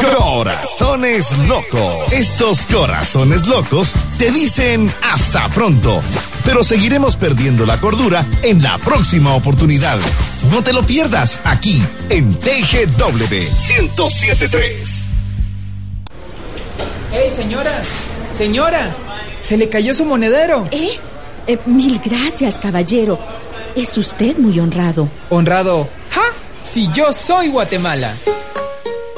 Corazones locos. Estos corazones locos te dicen hasta pronto, pero seguiremos perdiendo la cordura en la próxima oportunidad. No te lo pierdas aquí en TGW 1073. ¡Hey, señora! ¡Señora! ¡Se le cayó su monedero! ¿Eh? ¿Eh? Mil gracias, caballero. Es usted muy honrado. ¿Honrado? ¡Ja! Si yo soy Guatemala.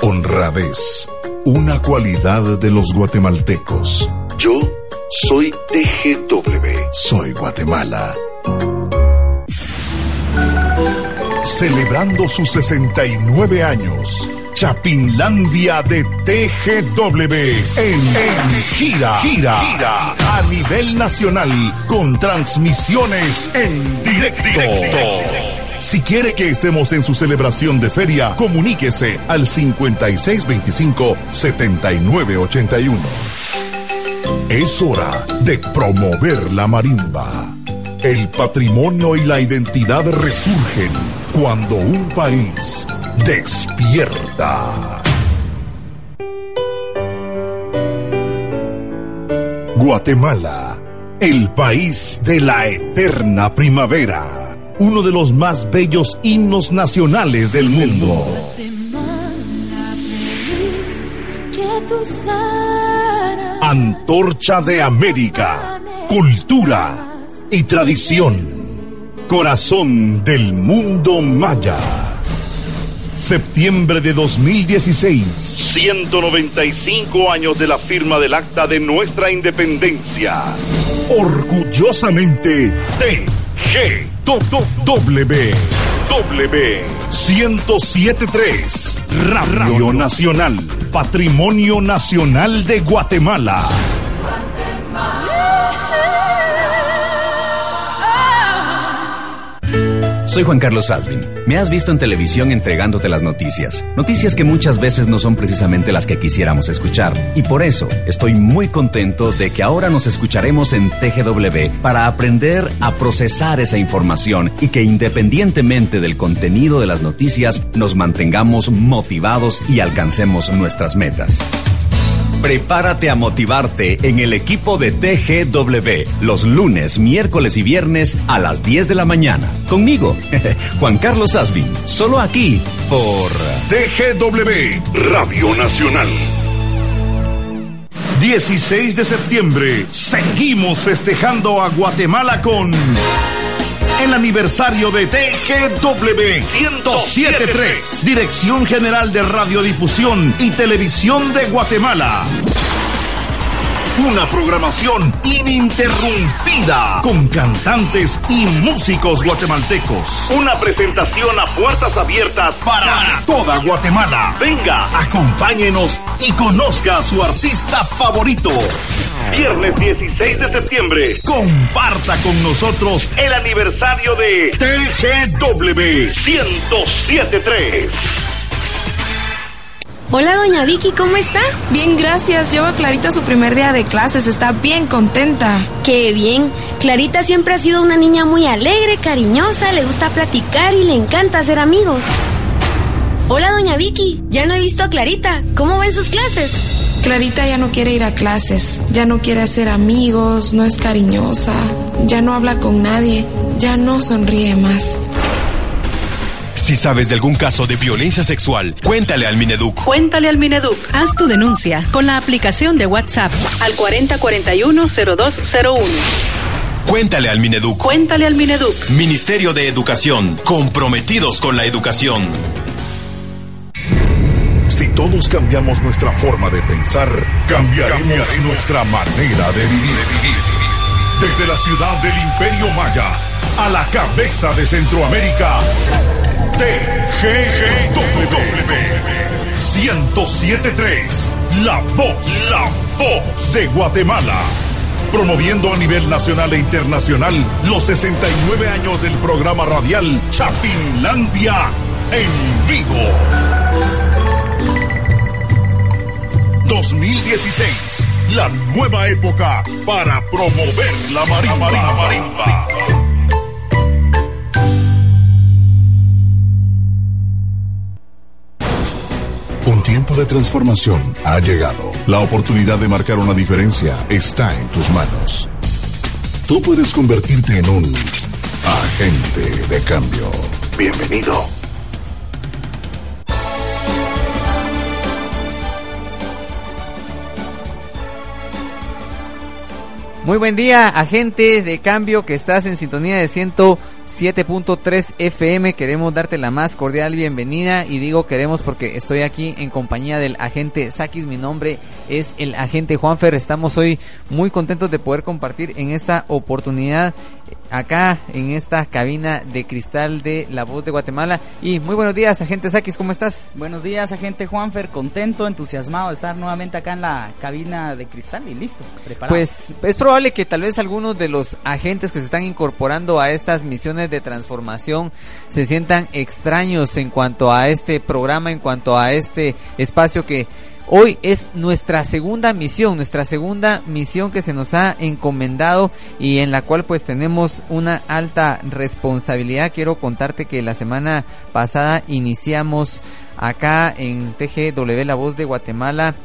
Honradez, una cualidad de los guatemaltecos. Yo soy TGW, soy Guatemala. Celebrando sus 69 años, Chapinlandia de TGW en, en gira, gira, gira a nivel nacional con transmisiones en directo. Si quiere que estemos en su celebración de feria, comuníquese al 5625-7981. Es hora de promover la marimba. El patrimonio y la identidad resurgen cuando un país despierta. Guatemala, el país de la eterna primavera uno de los más bellos himnos nacionales del mundo. Antorcha de América, cultura y tradición. Corazón del mundo maya. Septiembre de 2016. 195 años de la firma del acta de nuestra independencia. Orgullosamente, TG. W W 1073 Radio Nacional Patrimonio Nacional de Guatemala. Soy Juan Carlos Asvin. Me has visto en televisión entregándote las noticias. Noticias que muchas veces no son precisamente las que quisiéramos escuchar. Y por eso estoy muy contento de que ahora nos escucharemos en TGW para aprender a procesar esa información y que independientemente del contenido de las noticias nos mantengamos motivados y alcancemos nuestras metas. Prepárate a motivarte en el equipo de TGW los lunes, miércoles y viernes a las 10 de la mañana. Conmigo, Juan Carlos Asvin, solo aquí por TGW Radio Nacional. 16 de septiembre, seguimos festejando a Guatemala con el aniversario de TGW 1073, Dirección General de Radiodifusión y Televisión de Guatemala. Una programación ininterrumpida con cantantes y músicos guatemaltecos. Una presentación a puertas abiertas para, toda Guatemala. Venga, acompáñenos y conozca a su artista favorito. Viernes 16 de septiembre. Comparta con nosotros el aniversario de TGW 1073. Hola, doña Vicky, ¿cómo está? Bien, gracias. Lleva a Clarita su primer día de clases. Está bien contenta. Qué bien. Clarita siempre ha sido una niña muy alegre, cariñosa, le gusta platicar y le encanta hacer amigos. Hola, doña Vicky. Ya no he visto a Clarita. ¿Cómo ven sus clases? Clarita ya no quiere ir a clases. Ya no quiere hacer amigos, no es cariñosa. Ya no habla con nadie. Ya no sonríe más. Si sabes de algún caso de violencia sexual, cuéntale al Mineduc. Cuéntale al Mineduc. Haz tu denuncia con la aplicación de WhatsApp al 4041-0201. Cuéntale al Mineduc. Cuéntale al Mineduc. Ministerio de Educación. Comprometidos con la educación. Si todos cambiamos nuestra forma de pensar, cambiaremos nuestra manera de vivir. Desde la ciudad del Imperio Maya a la cabeza de Centroamérica. TGGW 1073, la voz, la voz de Guatemala. Promoviendo a nivel nacional e internacional los 69 años del programa radial Chapinlandia en vivo. 2016, la nueva época para promover la marimba. marimba. Un tiempo de transformación ha llegado. La oportunidad de marcar una diferencia está en tus manos. Tú puedes convertirte en un agente de cambio. Bienvenido. Muy buen día, agente de cambio que estás en sintonía de 107.3 FM. Queremos darte la más cordial bienvenida y digo queremos porque estoy aquí en compañía del agente Sakis. Mi nombre es el agente Juanfer. Estamos hoy muy contentos de poder compartir en esta oportunidad acá en esta cabina de cristal de La Voz de Guatemala. Y muy buenos días, agente Sakis, ¿cómo estás? Buenos días, agente Juanfer, contento, entusiasmado de estar nuevamente acá en la cabina de cristal y listo, preparado. Pues es probable que tal vez algunos de los agentes que se están incorporando a estas misiones de transformación se sientan extraños en cuanto a este programa, en cuanto a este espacio que Hoy es nuestra segunda misión, nuestra segunda misión que se nos ha encomendado y en la cual pues tenemos una alta responsabilidad. Quiero contarte que la semana pasada iniciamos acá en TGW La Voz de Guatemala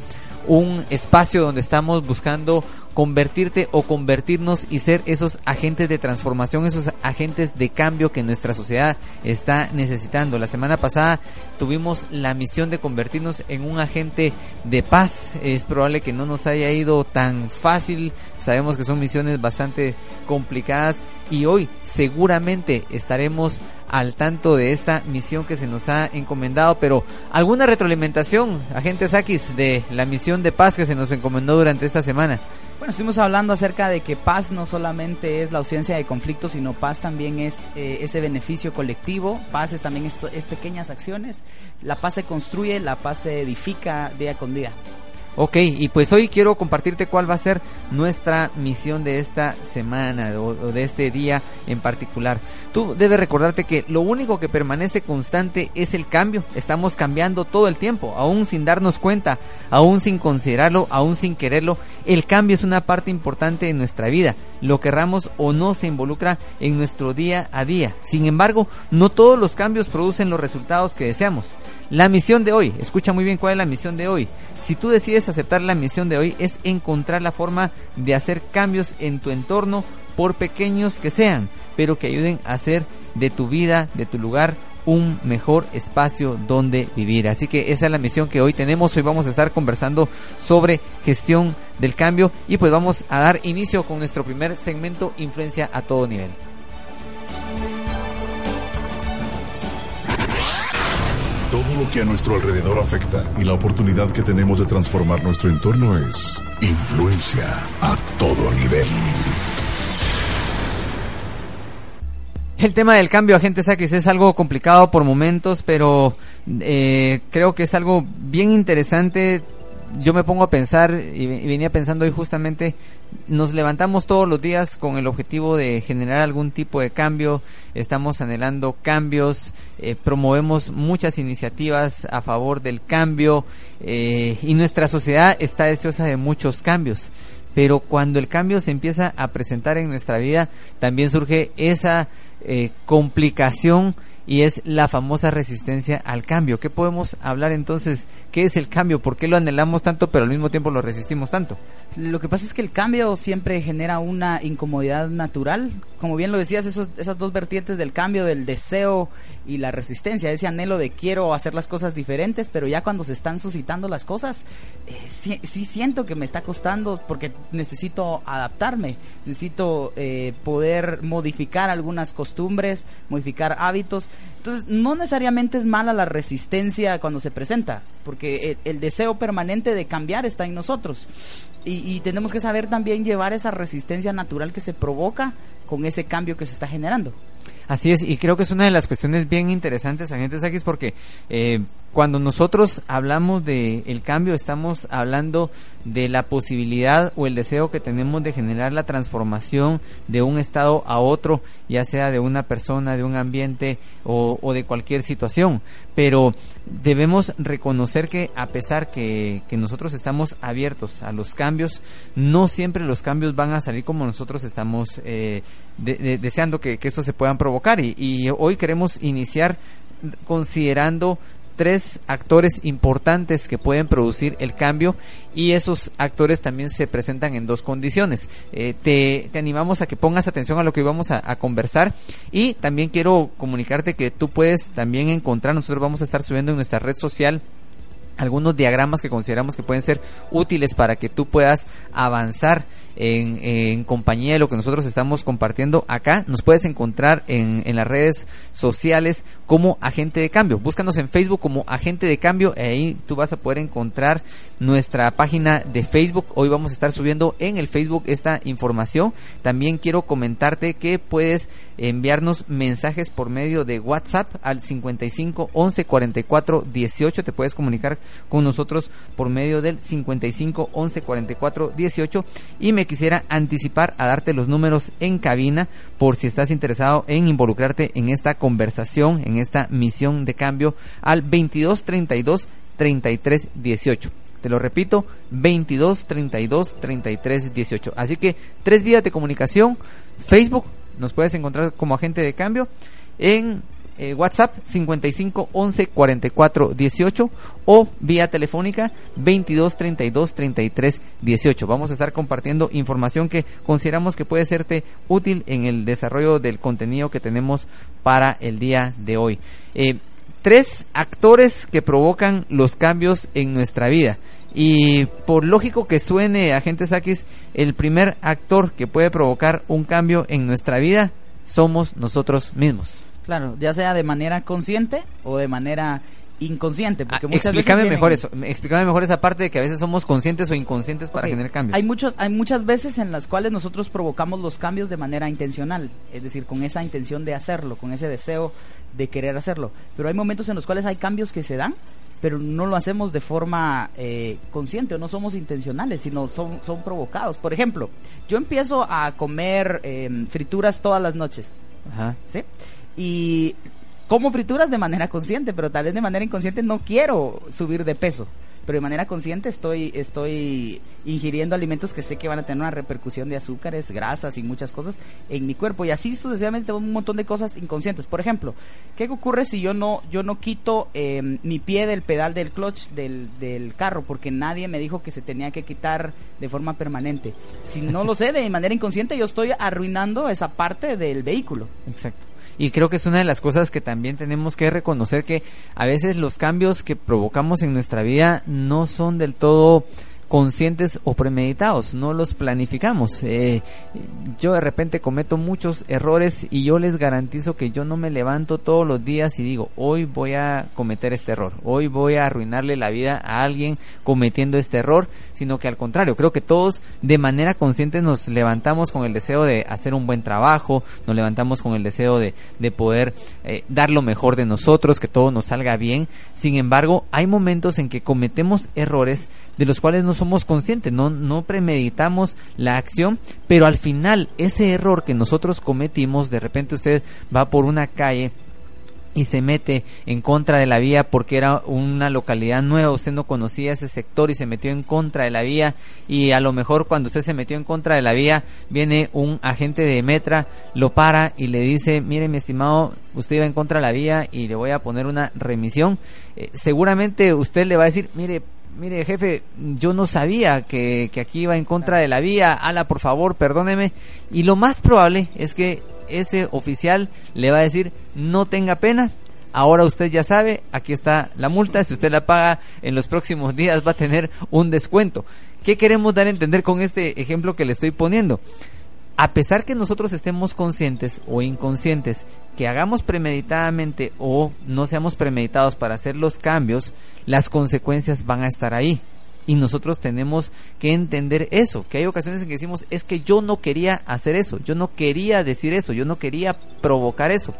un espacio donde estamos buscando convertirte o convertirnos y ser esos agentes de transformación, esos agentes de cambio que nuestra sociedad está necesitando. La semana pasada tuvimos la misión de convertirnos en un agente de paz. Es probable que no nos haya ido tan fácil. Sabemos que son misiones bastante complicadas y hoy seguramente estaremos al tanto de esta misión que se nos ha encomendado, pero alguna retroalimentación, agente Sakis, de la misión de paz que se nos encomendó durante esta semana. Bueno, estuvimos hablando acerca de que paz no solamente es la ausencia de conflictos, sino paz también es eh, ese beneficio colectivo, paz es también es, es pequeñas acciones, la paz se construye, la paz se edifica día con día. Ok, y pues hoy quiero compartirte cuál va a ser nuestra misión de esta semana o, de este día en particular. Tú debes recordarte que lo único que permanece constante es el cambio. Estamos cambiando todo el tiempo, aún sin darnos cuenta, aún sin considerarlo, aún sin quererlo. El cambio es una parte importante de nuestra vida. Lo querramos o no se involucra en nuestro día a día. Sin embargo, no todos los cambios producen los resultados que deseamos. La misión de hoy, escucha muy bien cuál es la misión de hoy. Si tú decides aceptar la misión de hoy es encontrar la forma de hacer cambios en tu entorno, por pequeños que sean, pero que ayuden a hacer de tu vida, de tu lugar, un mejor espacio donde vivir. Así que esa es la misión que hoy tenemos. Hoy vamos a estar conversando sobre gestión del cambio y pues vamos a dar inicio con nuestro primer segmento Influencia a todo nivel. Todo lo que a nuestro alrededor afecta y la oportunidad que tenemos de transformar nuestro entorno es influencia a todo nivel. El tema del cambio, agente Saquis, es algo complicado por momentos, pero eh, creo que es algo bien interesante yo me pongo a pensar y, venía pensando hoy justamente, nos levantamos todos los días con el objetivo de generar algún tipo de cambio, estamos anhelando cambios, eh, promovemos muchas iniciativas a favor del cambio eh, y nuestra sociedad está deseosa de muchos cambios. Pero cuando el cambio se empieza a presentar en nuestra vida, también surge esa eh, complicación y es la famosa resistencia al cambio. ¿Qué podemos hablar entonces? ¿Qué es el cambio? ¿Por qué lo anhelamos tanto pero al mismo tiempo lo resistimos tanto? Lo que pasa es que el cambio siempre genera una incomodidad natural. Como bien lo decías, esos, esas dos vertientes del cambio, del deseo y la resistencia, ese anhelo de quiero hacer las cosas diferentes, pero ya cuando se están suscitando las cosas, eh, sí, siento que me está costando porque necesito adaptarme, necesito eh, poder modificar algunas costumbres, modificar hábitos Entonces, no necesariamente es mala la resistencia cuando se presenta, porque el, el deseo permanente de cambiar está en nosotros. Y, tenemos que saber también llevar esa resistencia natural que se provoca con ese cambio que se está generando. Así es, y creo que es una de las cuestiones bien interesantes, agentes X, porque eh, cuando nosotros hablamos de el cambio, estamos hablando de la posibilidad o el deseo que tenemos de generar la transformación de un estado a otro, ya sea de una persona, de un ambiente o, de cualquier situación. Pero debemos reconocer que a pesar que, que, nosotros estamos abiertos a los cambios, no siempre los cambios van a salir como nosotros estamos eh, de, de, deseando que, que estos se puedan provocar. Y hoy queremos iniciar considerando tres actores importantes que pueden producir el cambio y esos actores también se presentan en dos condiciones. Eh, te, te, animamos a que pongas atención a lo que vamos a, a, conversar y también quiero comunicarte que tú puedes también encontrar, nosotros vamos a estar subiendo en nuestra red social algunos diagramas que consideramos que pueden ser útiles para que tú puedas avanzar en, compañía de lo que nosotros estamos compartiendo acá. Nos puedes encontrar en, en, las redes sociales como Agente de Cambio. Búscanos en Facebook como Agente de Cambio. Ahí tú vas a poder encontrar nuestra página de Facebook. Hoy vamos a estar subiendo en el Facebook esta información. También quiero comentarte que puedes enviarnos mensajes por medio de WhatsApp al 55 11 44 18. Te puedes comunicar con nosotros por medio del 55 11 44 18 y me quisiera anticipar a darte los números en cabina por si estás interesado en involucrarte en esta conversación, en esta misión de cambio al 22 32 33 18. Te lo repito, 22 32 33 18. Así que tres vías de comunicación, Facebook, nos puedes encontrar como agente de cambio en eh, WhatsApp 55 11 44 18 o vía telefónica 22 32 33 18. Vamos a estar compartiendo información que consideramos que puede serte útil en el desarrollo del contenido que tenemos para el día de hoy. Eh, tres actores que provocan los cambios en nuestra vida. Y por lógico que suene, agente Sakis, el primer actor que puede provocar un cambio en nuestra vida somos nosotros mismos. Claro, ya sea de manera consciente o de manera inconsciente. Porque ah, muchas explícame veces mejor eso, explícame mejor esa parte de que a veces somos conscientes o inconscientes para okay. generar cambios. Hay muchos, hay muchas veces en las cuales nosotros provocamos los cambios de manera intencional, es decir, con esa intención de hacerlo, con ese deseo de querer hacerlo. Pero hay momentos en los cuales hay cambios que se dan pero no lo hacemos de forma eh, consciente o no somos intencionales, sino son, son provocados. Por ejemplo, yo empiezo a comer eh, frituras todas las noches. Ajá. ¿sí? Y como frituras de manera consciente, pero tal vez de manera inconsciente no quiero subir de peso. Pero de manera consciente estoy, estoy ingiriendo alimentos que sé que van a tener una repercusión de azúcares, grasas y muchas cosas en mi cuerpo. Y así sucesivamente un montón de cosas inconscientes. Por ejemplo, ¿qué ocurre si yo no, yo no quito eh, mi pie del pedal del clutch del, del carro? Porque nadie me dijo que se tenía que quitar de forma permanente. Si no lo sé, de manera inconsciente yo estoy arruinando esa parte del vehículo. Exacto. Y creo que es una de las cosas que también tenemos que reconocer que a veces los cambios que provocamos en nuestra vida no son del todo conscientes o premeditados, no los planificamos. Eh, yo de repente cometo muchos errores y yo les garantizo que yo no me levanto todos los días y digo, hoy voy a cometer este error, hoy voy a arruinarle la vida a alguien cometiendo este error, sino que al contrario, creo que todos de manera consciente nos levantamos con el deseo de hacer un buen trabajo, nos levantamos con el deseo de, de poder eh, dar lo mejor de nosotros, que todo nos salga bien. Sin embargo, hay momentos en que cometemos errores de los cuales no somos conscientes, no, no premeditamos la acción, pero al final ese error que nosotros cometimos, de repente usted va por una calle y se mete en contra de la vía porque era una localidad nueva, usted no conocía ese sector y se metió en contra de la vía y a lo mejor cuando usted se metió en contra de la vía viene un agente de Metra, lo para y le dice, mire mi estimado, usted iba en contra de la vía y le voy a poner una remisión, eh, seguramente usted le va a decir, mire, mire jefe, yo no sabía que, que, aquí iba en contra de la vía, ala por favor, perdóneme. Y lo más probable es que ese oficial le va a decir, no tenga pena, ahora usted ya sabe, aquí está la multa, si usted la paga en los próximos días va a tener un descuento. ¿Qué queremos dar a entender con este ejemplo que le estoy poniendo? A pesar que nosotros estemos conscientes o inconscientes, que hagamos premeditadamente o no seamos premeditados para hacer los cambios, las consecuencias van a estar ahí. Y nosotros tenemos que entender eso, que hay ocasiones en que decimos, es que yo no quería hacer eso, yo no quería decir eso, yo no quería provocar eso.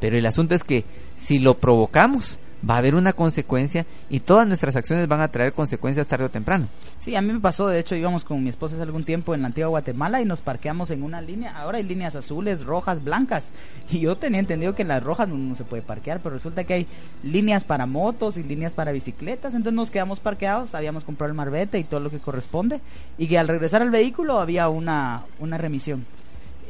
Pero el asunto es que si lo provocamos, va a haber una consecuencia y todas nuestras acciones van a traer consecuencias tarde o temprano. Sí, a mí me pasó, de hecho íbamos con mi esposa algún tiempo en la antigua Guatemala y nos parqueamos en una línea, ahora hay líneas azules, rojas, blancas y yo tenía entendido que en las rojas no, se puede parquear, pero resulta que hay líneas para motos y líneas para bicicletas, entonces nos quedamos parqueados, habíamos comprado el marbete y todo lo que corresponde y que al regresar al vehículo había una, una remisión.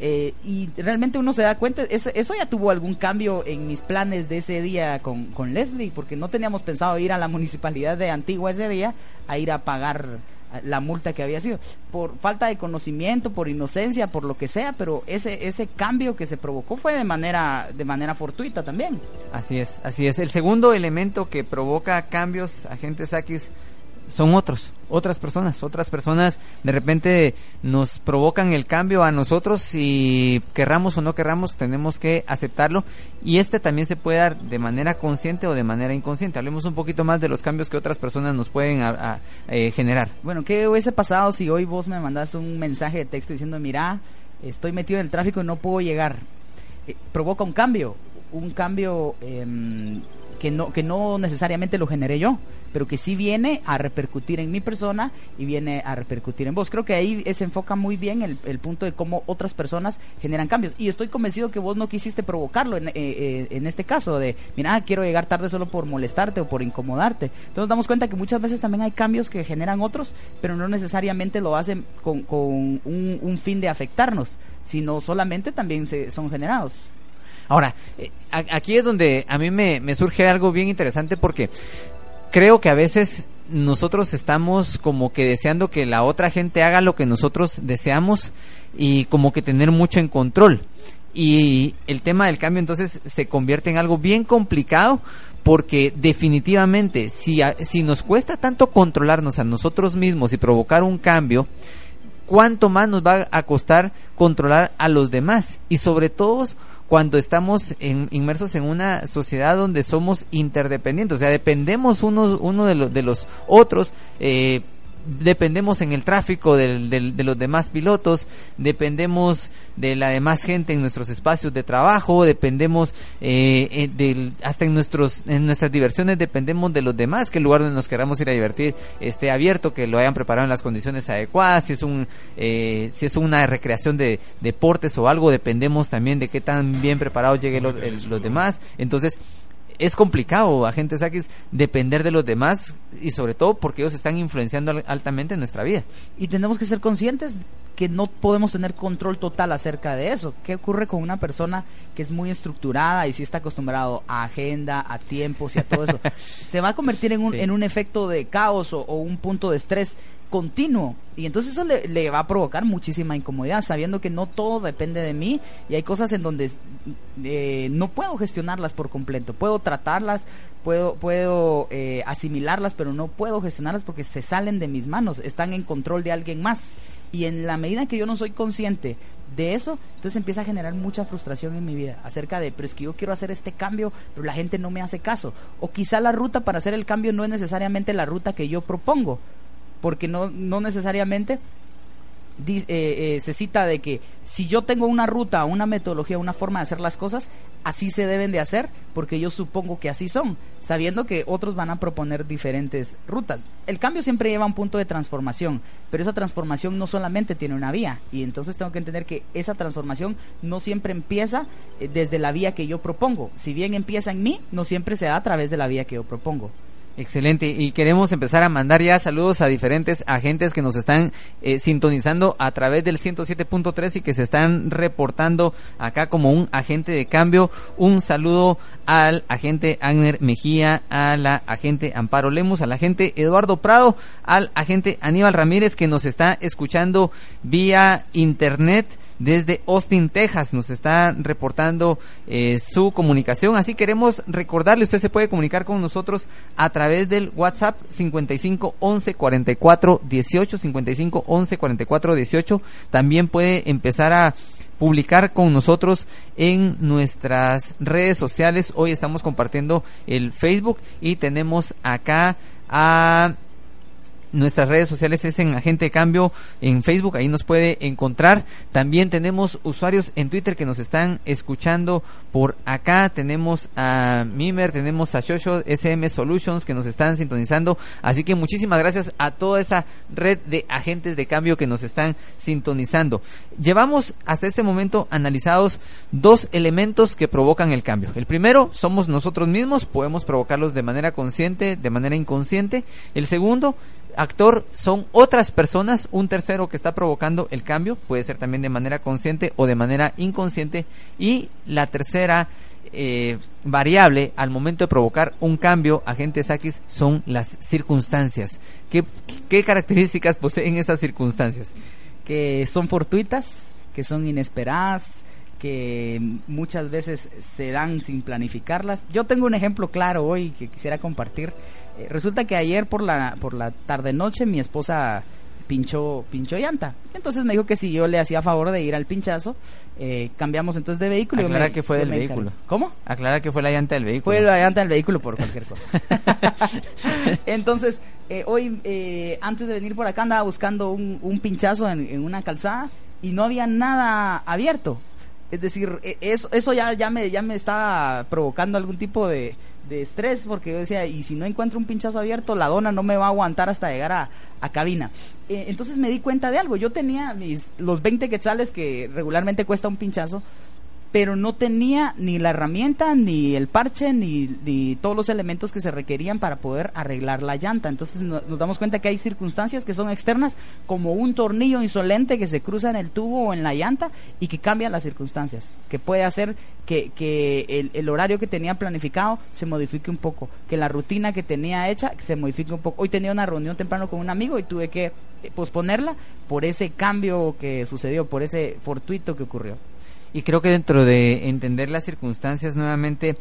Eh, y realmente uno se da cuenta, eso, ya tuvo algún cambio en mis planes de ese día con, con, Leslie, porque no teníamos pensado ir a la municipalidad de Antigua ese día a ir a pagar la multa que había sido, por falta de conocimiento, por inocencia, por lo que sea, pero ese, ese cambio que se provocó fue de manera, de manera fortuita también. Así es, así es. El segundo elemento que provoca cambios, agentes Sakis, son otros, otras personas, otras personas de repente nos provocan el cambio a nosotros y querramos o no querramos tenemos que aceptarlo y este también se puede dar de manera consciente o de manera inconsciente. Hablemos un poquito más de los cambios que otras personas nos pueden eh, generar. Bueno, ¿qué hubiese pasado si hoy vos me mandas un mensaje de texto diciendo, mira, estoy metido en el tráfico y no puedo llegar? Eh, provoca un cambio, un cambio em, que no, que no necesariamente lo generé yo, pero que sí viene a repercutir en mi persona y viene a repercutir en vos. Creo que ahí se enfoca muy bien el, el punto de cómo otras personas generan cambios. Y estoy convencido que vos no quisiste provocarlo en, eh, eh, en este caso de, mira, quiero llegar tarde solo por molestarte o por incomodarte. Entonces nos damos cuenta que muchas veces también hay cambios que generan otros, pero no necesariamente lo hacen con, con un, un fin de afectarnos, sino solamente también se, son generados. Ahora, eh, aquí es donde a mí me, surge algo bien interesante porque creo que a veces nosotros estamos como que deseando que la otra gente haga lo que nosotros deseamos y como que tener mucho en control. Y el tema del cambio entonces se convierte en algo bien complicado porque definitivamente si, si nos cuesta tanto controlarnos a nosotros mismos y provocar un cambio, ¿cuánto más nos va a costar controlar a los demás? Y sobre todo cuando estamos inmersos en una sociedad donde somos interdependientes, o sea, dependemos unos uno de, los de los otros. Eh, dependemos en el tráfico de los demás pilotos, dependemos de la demás gente en nuestros espacios de trabajo, dependemos eh, eh hasta en nuestros en nuestras diversiones dependemos de los demás, que el lugar donde nos queramos ir a divertir esté abierto, que lo hayan preparado en las condiciones adecuadas, si es un eh, si es una recreación de deportes o algo, dependemos también de qué tan bien preparados lleguen los, los demás. Entonces, es complicado, agentes X, depender de los demás y sobre todo porque ellos están influenciando altamente en nuestra vida. Y tenemos que ser conscientes que no podemos tener control total acerca de eso. ¿Qué ocurre con una persona que es muy estructurada y si está acostumbrado a agenda, a tiempos y a todo eso? Se va a convertir en un, en un efecto de caos o, un punto de estrés continuo. Y entonces eso le, va a provocar muchísima incomodidad, sabiendo que no todo depende de mí y hay cosas en donde eh, no puedo gestionarlas por completo. Puedo tratarlas, puedo, puedo eh, asimilarlas, pero no puedo gestionarlas porque se salen de mis manos, están en control de alguien más. Y en la medida que yo no soy consciente de eso, entonces empieza a generar mucha frustración en mi vida acerca de, pero es que yo quiero hacer este cambio, pero la gente no me hace caso. O quizá la ruta para hacer el cambio no es necesariamente la ruta que yo propongo, porque no, no necesariamente eh, eh, se cita de que si yo tengo una ruta, una metodología, una forma de hacer las cosas, así se deben de hacer, porque yo supongo que así son, sabiendo que otros van a proponer diferentes rutas. El cambio siempre lleva a un punto de transformación, pero esa transformación no solamente tiene una vía, y entonces tengo que entender que esa transformación no siempre empieza eh, desde la vía que yo propongo. Si bien empieza en mí, no siempre se da a través de la vía que yo propongo. Excelente. Y queremos empezar a mandar ya saludos a diferentes agentes que nos están eh, sintonizando a través del 107.3 y que se están reportando acá como un agente de cambio. Un saludo al agente Agner Mejía, a la agente Amparo Lemus, al agente Eduardo Prado, al agente Aníbal Ramírez que nos está escuchando vía internet desde Austin, Texas. Nos está reportando eh, su comunicación. Así queremos recordarle, usted se puede comunicar con nosotros a través del WhatsApp 55 11 44 18 55 11 44 18. También puede empezar a publicar con nosotros en nuestras redes sociales. Hoy estamos compartiendo el Facebook y tenemos acá a Nuestras redes sociales es en Agente de Cambio en Facebook, ahí nos puede encontrar. También tenemos usuarios en Twitter que nos están escuchando por acá. Tenemos a Mimer, tenemos a Shosho SM Solutions que nos están sintonizando. Así que muchísimas gracias a toda esa red de agentes de cambio que nos están sintonizando. Llevamos hasta este momento analizados dos elementos que provocan el cambio. El primero somos nosotros mismos, podemos provocarlos de manera consciente, de manera inconsciente. El segundo actor son otras personas, un tercero que está provocando el cambio, puede ser también de manera consciente o de manera inconsciente, y la tercera eh, variable al momento de provocar un cambio, agentes X, son las circunstancias. ¿Qué, ¿Qué características poseen estas circunstancias? Que son fortuitas, que son inesperadas, que muchas veces se dan sin planificarlas. Yo tengo un ejemplo claro hoy que quisiera compartir. Eh, resulta que ayer por la por la tarde noche mi esposa pinchó pinchó llanta. Entonces me dijo que si yo le hacía favor de ir al pinchazo, eh, cambiamos entonces de vehículo. Aclara que fue del vehículo. ¿Cómo? Aclara que fue la llanta del vehículo. Fue la llanta del vehículo por cualquier cosa. entonces, eh, hoy, antes de venir por acá, andaba buscando un, un pinchazo en, en, una calzada y no había nada abierto. Es decir, e, eso, eso ya, ya, me, ya me está provocando algún tipo de, de estrés porque yo decía, y si no encuentro un pinchazo abierto, la dona no me va a aguantar hasta llegar a, a cabina. Eh, entonces me di cuenta de algo. Yo tenía mis, los 20 quetzales que regularmente cuesta un pinchazo, pero no tenía ni la herramienta, ni el parche, ni, todos los elementos que se requerían para poder arreglar la llanta. Entonces nos damos cuenta que hay circunstancias que son externas, como un tornillo insolente que se cruza en el tubo o en la llanta y que cambian las circunstancias, que puede hacer que, que el, el, horario que tenía planificado se modifique un poco, que la rutina que tenía hecha se modifique un poco. Hoy tenía una reunión temprano con un amigo y tuve que posponerla por ese cambio que sucedió, por ese fortuito que ocurrió y creo que dentro de entender las circunstancias nuevamente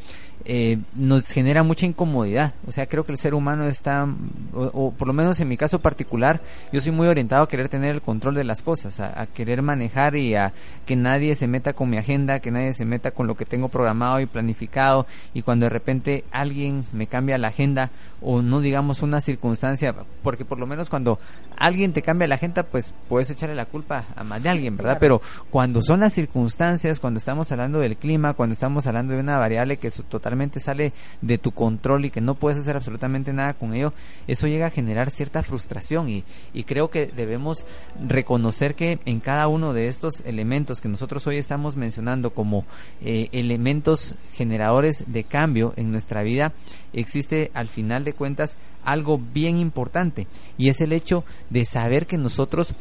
eh, nos genera mucha incomodidad. O sea, creo que el ser humano está, o, por lo menos en mi caso particular, yo soy muy orientado a querer tener el control de las cosas, a, querer manejar y a que nadie se meta con mi agenda, que nadie se meta con lo que tengo programado y planificado. Y cuando de repente alguien me cambia la agenda o no digamos una circunstancia, porque por lo menos cuando alguien te cambia la agenda, pues puedes echarle la culpa a más de alguien, ¿verdad? Pero cuando son las circunstancias, cuando estamos hablando del clima, cuando estamos hablando de una variable que es totalmente sale de tu control y que no puedes hacer absolutamente nada con ello, eso llega a generar cierta frustración y, y creo que debemos reconocer que en cada uno de estos elementos que nosotros hoy estamos mencionando como eh, elementos generadores de cambio en nuestra vida, existe al final de cuentas algo bien importante y es el hecho de saber que nosotros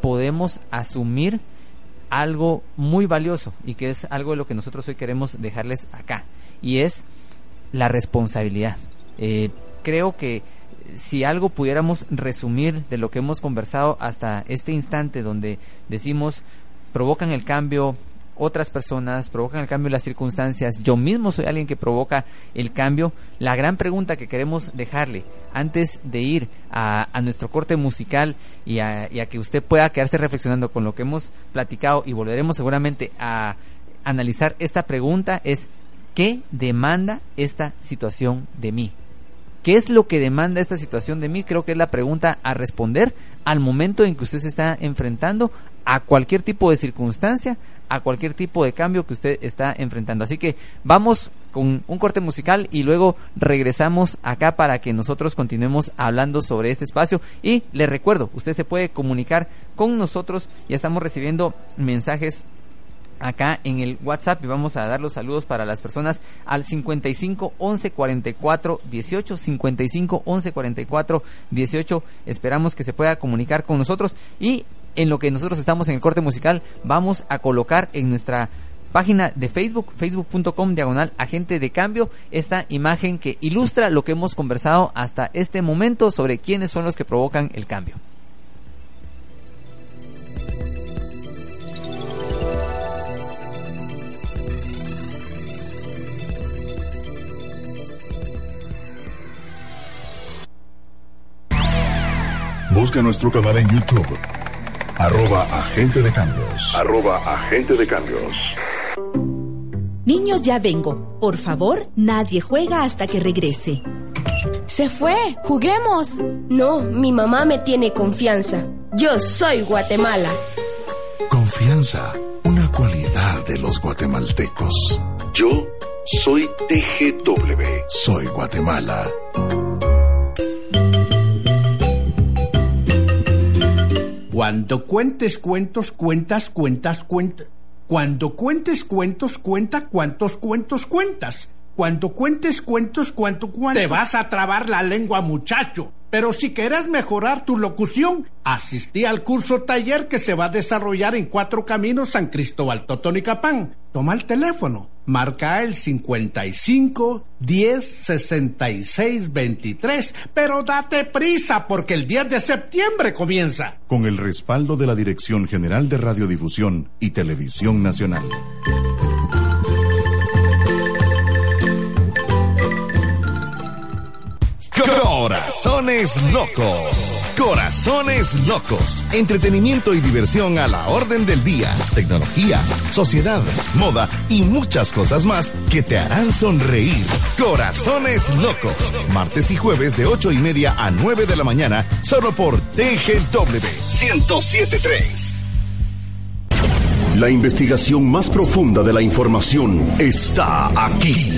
podemos asumir algo muy valioso y que es algo de lo que nosotros hoy queremos dejarles acá y es la responsabilidad. Eh, creo que si algo pudiéramos resumir de lo que hemos conversado hasta este instante donde decimos provocan el cambio otras personas, provocan el cambio las circunstancias, yo mismo soy alguien que provoca el cambio, la gran pregunta que queremos dejarle antes de ir a, nuestro corte musical y a, y a que usted pueda quedarse reflexionando con lo que hemos platicado y volveremos seguramente a analizar esta pregunta es ¿qué demanda esta situación de mí? ¿Qué es lo que demanda esta situación de mí? Creo que es la pregunta a responder al momento en que usted se está enfrentando a cualquier tipo de circunstancia, a cualquier tipo de cambio que usted está enfrentando. Así que vamos con un corte musical y luego regresamos acá para que nosotros continuemos hablando sobre este espacio. Y le recuerdo, usted se puede comunicar con nosotros, ya estamos recibiendo mensajes acá en el WhatsApp y vamos a dar los saludos para las personas al 55 11 44 18 55 11 44 18 esperamos que se pueda comunicar con nosotros y en lo que nosotros estamos en el corte musical, vamos a colocar en nuestra página de Facebook, facebook.com diagonal agente de cambio, esta imagen que ilustra lo que hemos conversado hasta este momento sobre quiénes son los que provocan el cambio. Busca nuestro canal en YouTube. Arroba Agente de Cambios. Arroba Agente de Cambios. Niños, ya vengo. Por favor, nadie juega hasta que regrese. Se fue, juguemos. No, mi mamá me tiene confianza. Yo soy Guatemala. Confianza, una cualidad de los guatemaltecos. Yo soy TGW. Soy Guatemala. Cuando cuentes cuentos, cuentas, cuentas, cuentas. Cuando cuentes cuentos, cuenta cuántos cuentos cuentas. Cuando cuentes cuentos, cuánto cuánto. Te vas a trabar la lengua, muchacho. Pero si quieres mejorar tu locución, asistí al curso taller que se va a desarrollar en Cuatro Caminos San Cristóbal Totón y Capán. Toma el teléfono, marca el 55 10 66 23, pero date prisa porque el 10 de septiembre comienza. Con el respaldo de la Dirección General de Radiodifusión y Televisión Nacional. Corazones locos. Corazones locos. Entretenimiento y diversión a la orden del día. Tecnología, sociedad, moda y muchas cosas más que te harán sonreír. Corazones locos. Martes y jueves de 8 y media a 9 de la mañana, solo por TGW 1073. La investigación más profunda de la información está aquí.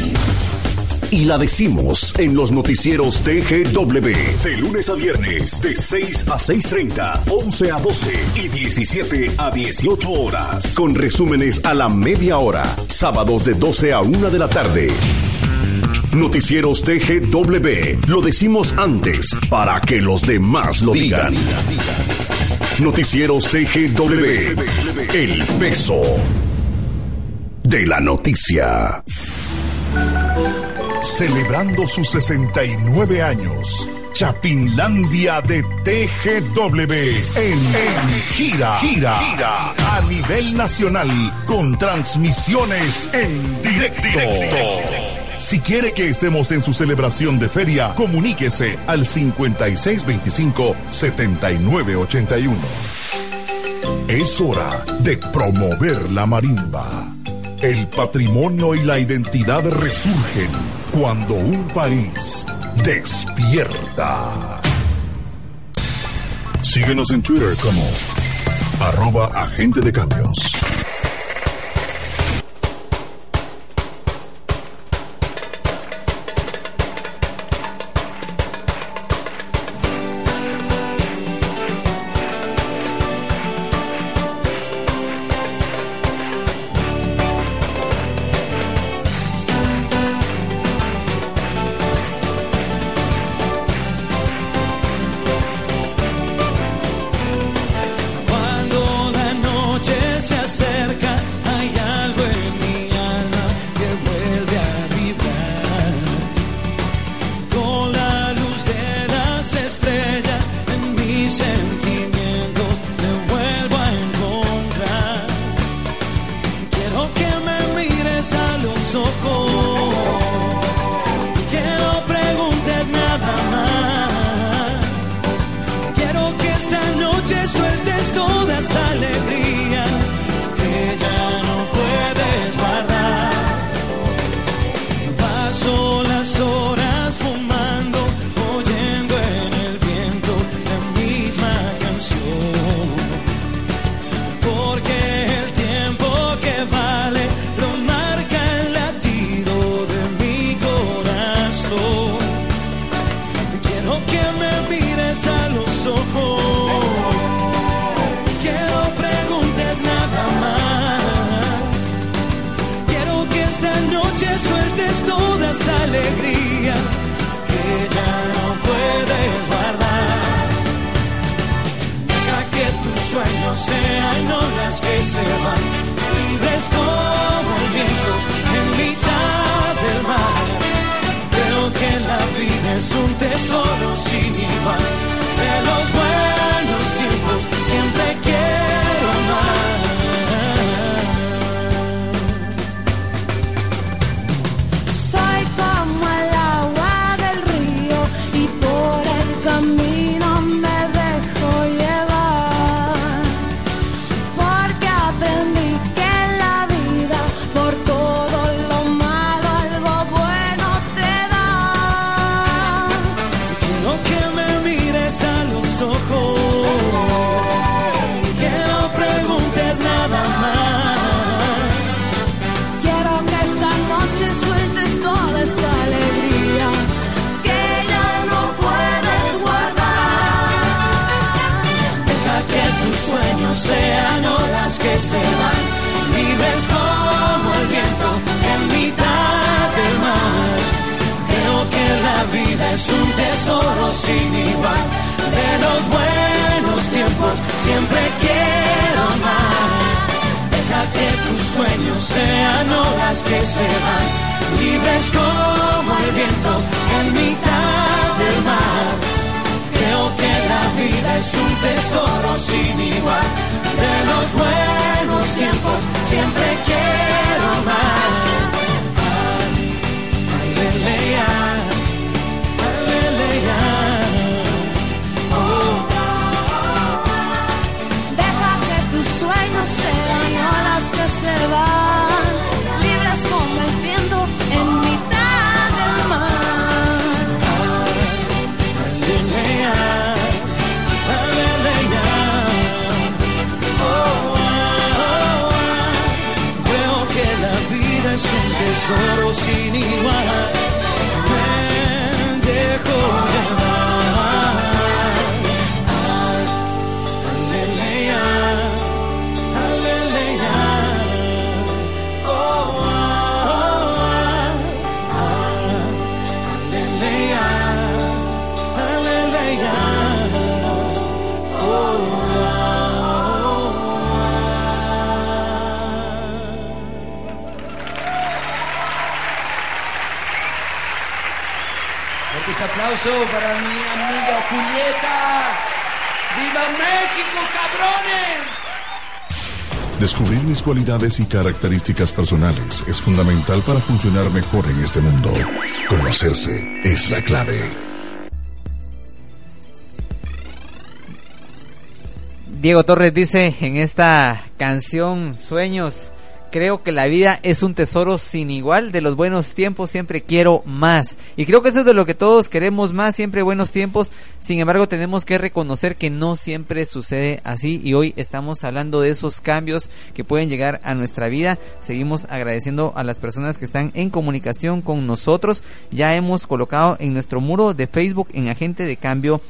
Y la decimos en los noticieros TGW. De lunes a viernes, de 6 a 6.30, 11 a 12 y 17 a 18 horas. Con resúmenes a la media hora. Sábados de 12 a 1 de la tarde. Noticieros TGW. Lo decimos antes para que los demás lo digan. Noticieros TGW. El peso de la noticia. Celebrando sus 69 años. Chapinlandia de TGW en, gira, gira, gira a nivel nacional con transmisiones en directo. Si quiere que estemos en su celebración de feria, comuníquese al 5625-7981. Es hora de promover la marimba. El patrimonio y la identidad resurgen cuando un país despierta. Síguenos en Twitter como arroba agente de cambios. Descubrir mis cualidades y características personales es fundamental para funcionar mejor en este mundo. Conocerse es la clave. Diego Torres dice en esta canción Sueños, creo que la vida es un tesoro sin igual, de los buenos tiempos siempre quiero más. Y creo que eso es de lo que todos queremos más, siempre buenos tiempos. Sin embargo, tenemos que reconocer que no siempre sucede así y hoy estamos hablando de esos cambios que pueden llegar a nuestra vida. Seguimos agradeciendo a las personas que están en comunicación con nosotros. Ya hemos colocado en nuestro muro de Facebook en Agente de Cambio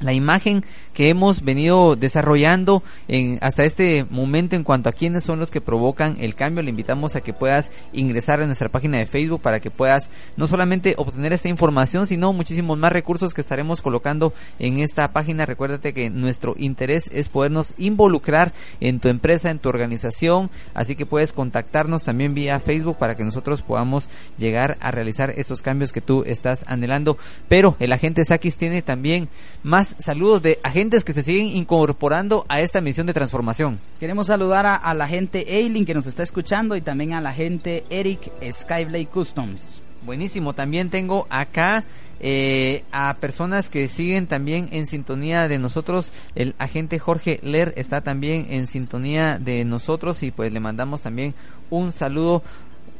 la imagen que hemos venido desarrollando en, hasta este momento en cuanto a quiénes son los que provocan el cambio. Le invitamos a que puedas ingresar a nuestra página de Facebook para que puedas no solamente obtener esta información, sino muchísimos más recursos que estaremos colocando en esta página. Recuérdate que nuestro interés es podernos involucrar en tu empresa, en tu organización, así que puedes contactarnos también vía Facebook para que nosotros podamos llegar a realizar esos cambios que tú estás anhelando. Pero el agente Sakis tiene también más saludos de agentes que se siguen incorporando a esta misión de transformación. Queremos saludar a, a la gente Eileen que nos está escuchando y también a la gente Eric Skyblade Customs. Buenísimo, también tengo acá eh, a personas que siguen también en sintonía de nosotros. El agente Jorge Ler está también en sintonía de nosotros y pues le mandamos también un saludo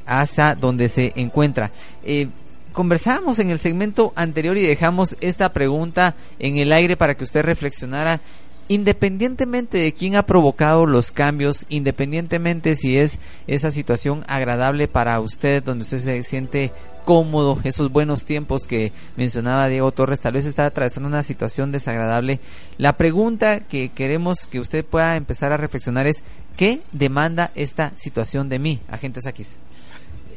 hasta donde se encuentra. Eh, conversábamos en el segmento anterior y dejamos esta pregunta en el aire para que usted reflexionara independientemente de quién ha provocado los cambios, independientemente si es esa situación agradable para usted, donde usted se siente cómodo, esos buenos tiempos que mencionaba Diego Torres, tal vez está atravesando una situación desagradable. La pregunta que queremos que usted pueda empezar a reflexionar es, ¿qué demanda esta situación de mí, agente Saquis?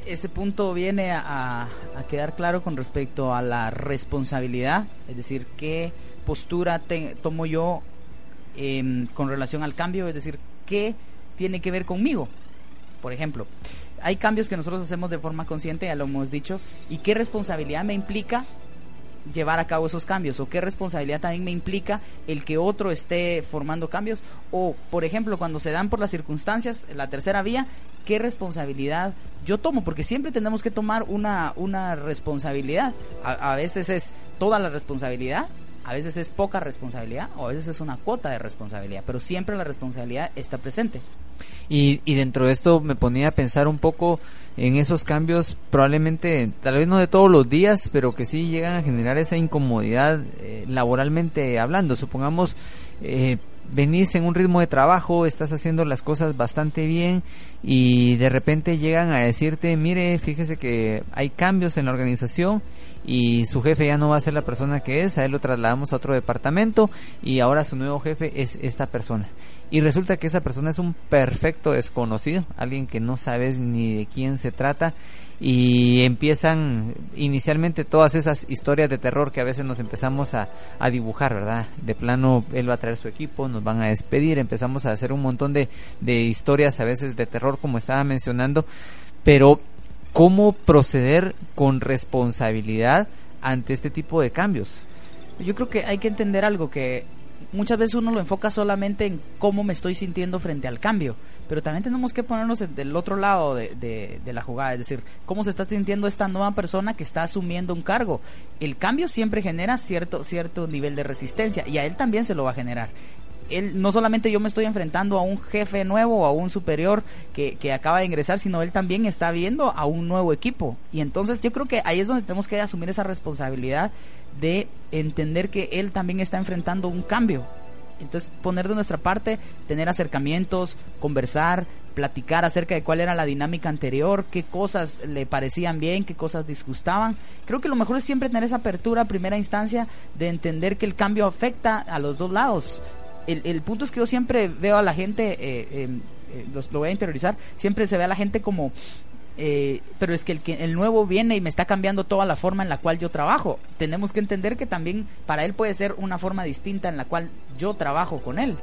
Ese punto viene a, a, quedar claro con respecto a la responsabilidad, es decir, qué postura te, tomo yo eh, con relación al cambio, es decir, qué tiene que ver conmigo. Por ejemplo, hay cambios que nosotros hacemos de forma consciente, ya lo hemos dicho, y qué responsabilidad me implica llevar a cabo esos cambios o qué responsabilidad también me implica el que otro esté formando cambios o por ejemplo cuando se dan por las circunstancias la tercera vía qué responsabilidad yo tomo porque siempre tenemos que tomar una, una responsabilidad a, veces es toda la responsabilidad a veces es poca responsabilidad o a veces es una cuota de responsabilidad pero siempre la responsabilidad está presente y, y, dentro de esto me ponía a pensar un poco en esos cambios, probablemente, tal vez no de todos los días, pero que sí llegan a generar esa incomodidad eh, laboralmente hablando. Supongamos, eh, venís en un ritmo de trabajo, estás haciendo las cosas bastante bien y de repente llegan a decirte, mire, fíjese que hay cambios en la organización y su jefe ya no va a ser la persona que es, a él lo trasladamos a otro departamento y ahora su nuevo jefe es esta persona. y resulta que esa persona es un perfecto desconocido, alguien que no sabes ni de quién se trata y empiezan inicialmente todas esas historias de terror que a veces nos empezamos a, a, dibujar, ¿verdad? De plano, él va a traer su equipo, nos van a despedir, empezamos a hacer un montón de, de historias a veces de terror, como estaba mencionando, pero ¿cómo proceder con responsabilidad ante este tipo de cambios? Yo creo que hay que entender algo que muchas veces uno lo enfoca solamente en cómo me estoy sintiendo frente al cambio, pero también tenemos que ponernos del otro lado de, de, la jugada, es decir, cómo se está sintiendo esta nueva persona que está asumiendo un cargo. El cambio siempre genera cierto, cierto nivel de resistencia y a él también se lo va a generar. Él, no solamente yo me estoy enfrentando a un jefe nuevo o a un superior que, que acaba de ingresar, sino él también está viendo a un nuevo equipo. Y entonces yo creo que ahí es donde tenemos que asumir esa responsabilidad de entender que él también está enfrentando un cambio. Entonces, poner de nuestra parte, tener acercamientos, conversar, platicar acerca de cuál era la dinámica anterior, qué cosas le parecían bien, qué cosas disgustaban. Creo que lo mejor es siempre tener esa apertura a primera instancia de entender que el cambio afecta a los dos lados. El, el punto es que yo siempre veo a la gente, eh, eh, los, lo voy a interiorizar, siempre se ve a la gente como eh, pero es que el, el nuevo viene y me está cambiando toda la forma en la cual yo trabajo. Tenemos que entender que también para él puede ser una forma distinta en la cual yo trabajo con él.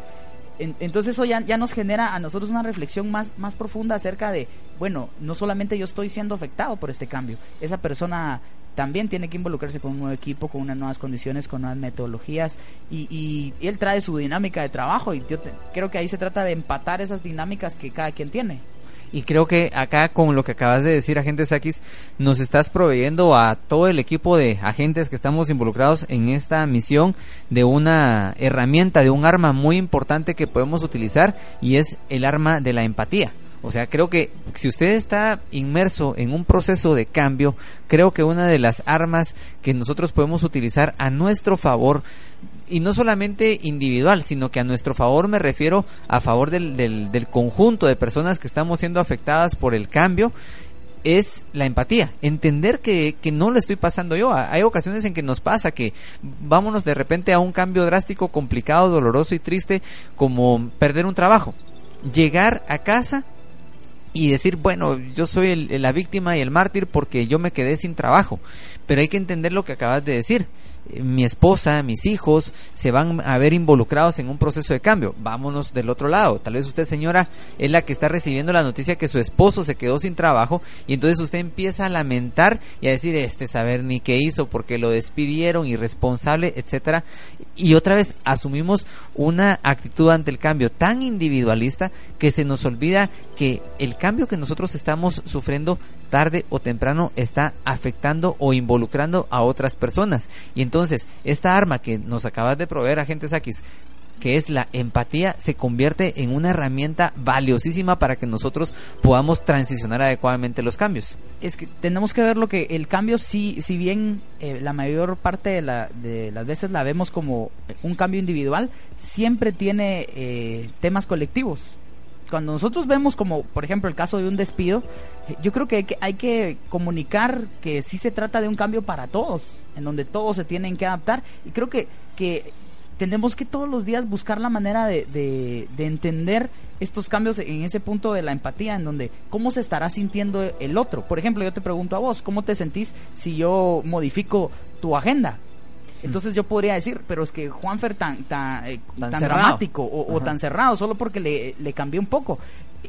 En, entonces eso ya, ya, nos genera a nosotros una reflexión más, más profunda acerca de, bueno, no solamente yo estoy siendo afectado por este cambio, esa persona también tiene que involucrarse con un nuevo equipo, con unas nuevas condiciones, con nuevas metodologías y, y él trae su dinámica de trabajo y yo te, creo que ahí se trata de empatar esas dinámicas que cada quien tiene. Y creo que acá con lo que acabas de decir, agentes X, nos estás proveyendo a todo el equipo de agentes que estamos involucrados en esta misión de una herramienta, de un arma muy importante que podemos utilizar y es el arma de la empatía. O sea, creo que si usted está inmerso en un proceso de cambio, creo que una de las armas que nosotros podemos utilizar a nuestro favor y no solamente individual, sino que a nuestro favor me refiero a favor del, del, del, conjunto de personas que estamos siendo afectadas por el cambio, es la empatía, entender que, que no lo estoy pasando yo. Hay ocasiones en que nos pasa que vámonos de repente a un cambio drástico, complicado, doloroso y triste, como perder un trabajo. Llegar a casa y decir, bueno, yo soy el, la víctima y el mártir porque yo me quedé sin trabajo. Pero hay que entender lo que acabas de decir mi esposa, mis hijos se van a ver involucrados en un proceso de cambio. Vámonos del otro lado. Tal vez usted, señora, es la que está recibiendo la noticia que su esposo se quedó sin trabajo y entonces usted empieza a lamentar y a decir, este saber ni qué hizo porque lo despidieron, irresponsable, etcétera. Y otra vez asumimos una actitud ante el cambio tan individualista que se nos olvida que el cambio que nosotros estamos sufriendo tarde o temprano está afectando o involucrando a otras personas. Y entonces, esta arma que nos acabas de proveer, agentes X, que es la empatía, se convierte en una herramienta valiosísima para que nosotros podamos transicionar adecuadamente los cambios. Es que tenemos que ver lo que el cambio, si, si bien eh, la mayor parte de, la, de, las veces la vemos como un cambio individual, siempre tiene eh, temas colectivos cuando nosotros vemos como, por ejemplo, el caso de un despido, yo creo que hay, que comunicar que sí se trata de un cambio para todos, en donde todos se tienen que adaptar. Y creo que, que tenemos que todos los días buscar la manera de, de, entender estos cambios en ese punto de la empatía, en donde cómo se estará sintiendo el otro. Por ejemplo, yo te pregunto a vos, ¿cómo te sentís si yo modifico tu agenda? Entonces yo podría decir, pero es que Juanfer tan, tan, eh, tan, tan dramático o, o, tan cerrado, solo porque le, le cambié un poco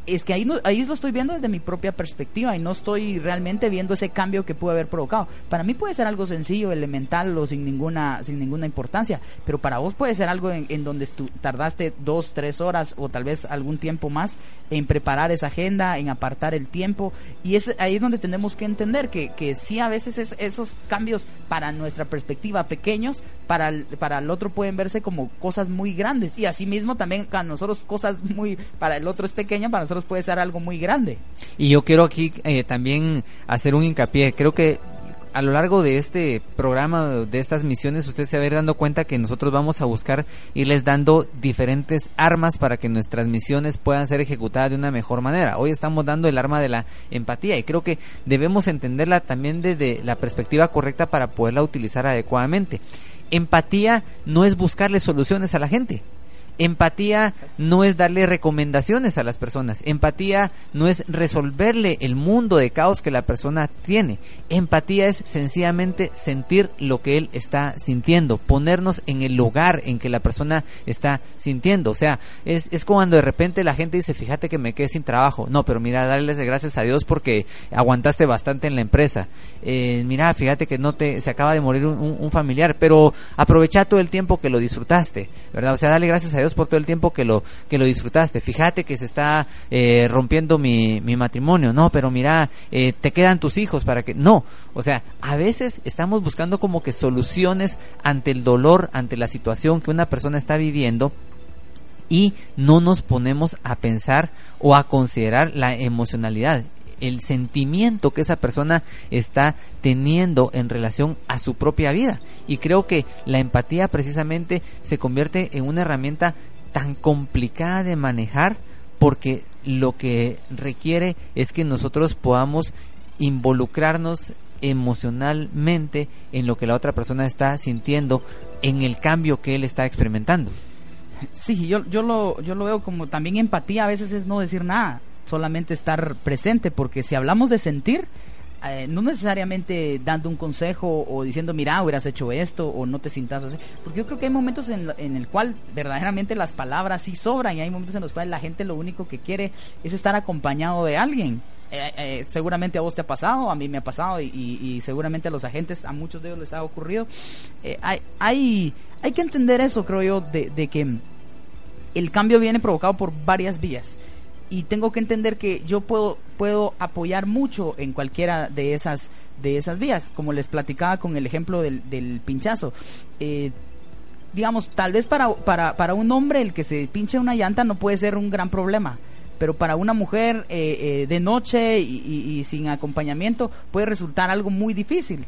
es que ahí, no, ahí lo estoy viendo desde mi propia perspectiva y no estoy realmente viendo ese cambio que puede haber provocado. Para mí puede ser algo sencillo, elemental o sin ninguna, sin ninguna importancia, pero para vos puede ser algo en, donde tú tardaste dos, tres horas o tal vez algún tiempo más en preparar esa agenda, en apartar el tiempo y es ahí es donde tenemos que entender que, que sí a veces es, esos cambios para nuestra perspectiva pequeños, para el, para el otro pueden verse como cosas muy grandes y asimismo también para nosotros cosas muy, para el otro es pequeña, para nosotros puede ser algo muy grande. Y yo quiero aquí eh, también hacer un hincapié. Creo que a lo largo de este programa, de estas misiones, usted se va a ir dando cuenta que nosotros vamos a buscar irles dando diferentes armas para que nuestras misiones puedan ser ejecutadas de una mejor manera. Hoy estamos dando el arma de la empatía y creo que debemos entenderla también desde la perspectiva correcta para poderla utilizar adecuadamente. Empatía no es buscarle soluciones a la gente Empatía no es darle recomendaciones a las personas. Empatía no es resolverle el mundo de caos que la persona tiene. Empatía es sencillamente sentir lo que él está sintiendo, ponernos en el lugar en que la persona está sintiendo. O sea, es, es cuando de repente la gente dice, fíjate que me quedé sin trabajo. No, pero mira, darles gracias a Dios porque aguantaste bastante en la empresa. Eh, mira, fíjate que no te, se acaba de morir un, un familiar, pero aprovecha todo el tiempo que lo disfrutaste, ¿verdad? O sea, dale gracias a Dios por todo el tiempo que lo, que lo disfrutaste. Fíjate que se está eh, rompiendo mi, mi, matrimonio. No, pero mira, eh, te quedan tus hijos para que... No, o sea, a veces estamos buscando como que soluciones ante el dolor, ante la situación que una persona está viviendo y no nos ponemos a pensar o a considerar la emocionalidad el sentimiento que esa persona está teniendo en relación a su propia vida. Y creo que la empatía precisamente se convierte en una herramienta tan complicada de manejar porque lo que requiere es que nosotros podamos involucrarnos emocionalmente en lo que la otra persona está sintiendo, en el cambio que él está experimentando. Sí, yo, yo, lo, yo lo veo como también empatía a veces es no decir nada solamente estar presente, porque si hablamos de sentir, eh, no necesariamente dando un consejo o diciendo, mira, hubieras hecho esto o no te sientas así, porque yo creo que hay momentos en, en el cual verdaderamente las palabras sí sobran y hay momentos en los cuales la gente lo único que quiere es estar acompañado de alguien. Eh, eh, seguramente a vos te ha pasado, a mí me ha pasado y, seguramente a los agentes, a muchos de ellos les ha ocurrido. hay, hay, hay que entender eso, creo yo, de, de que el cambio viene provocado por varias vías y tengo que entender que yo puedo puedo apoyar mucho en cualquiera de esas de esas vías como les platicaba con el ejemplo del, del pinchazo. Eh, digamos tal vez para, para, para un hombre el que se pinche una llanta no puede ser un gran problema pero para una mujer eh, eh, de noche y, y sin acompañamiento puede resultar algo muy difícil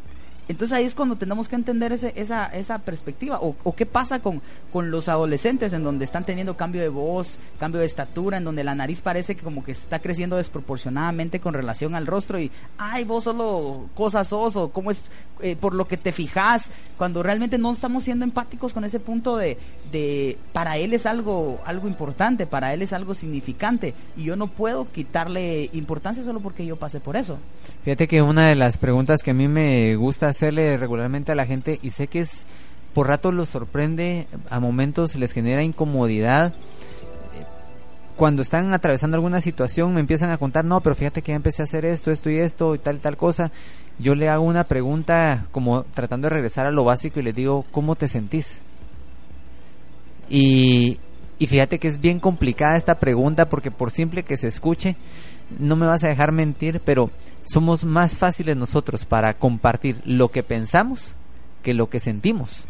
entonces ahí es cuando tenemos que entender ese, esa, esa perspectiva. O, qué pasa con, con los adolescentes en donde están teniendo cambio de voz, cambio de estatura, en donde la nariz parece que como que está creciendo desproporcionadamente con relación al rostro y, ay, vos solo cosas sos o cómo es eh, por lo que te fijas, cuando realmente no estamos siendo empáticos con ese punto de, de, para él es algo, algo importante, para él es algo significante y yo no puedo quitarle importancia solo porque yo pasé por eso. Fíjate que una de las preguntas que a mí me gusta hacerle regularmente a la gente y sé que es por rato los sorprende, a momentos les genera incomodidad. Cuando están atravesando alguna situación me empiezan a contar, no, pero fíjate que ya empecé a hacer esto, esto y esto y tal y tal cosa. Yo le hago una pregunta como tratando de regresar a lo básico y le digo, ¿cómo te sentís? Y, y fíjate que es bien complicada esta pregunta porque por simple que se escuche, no me vas a dejar mentir, pero somos más fáciles nosotros para compartir lo que pensamos que lo que sentimos.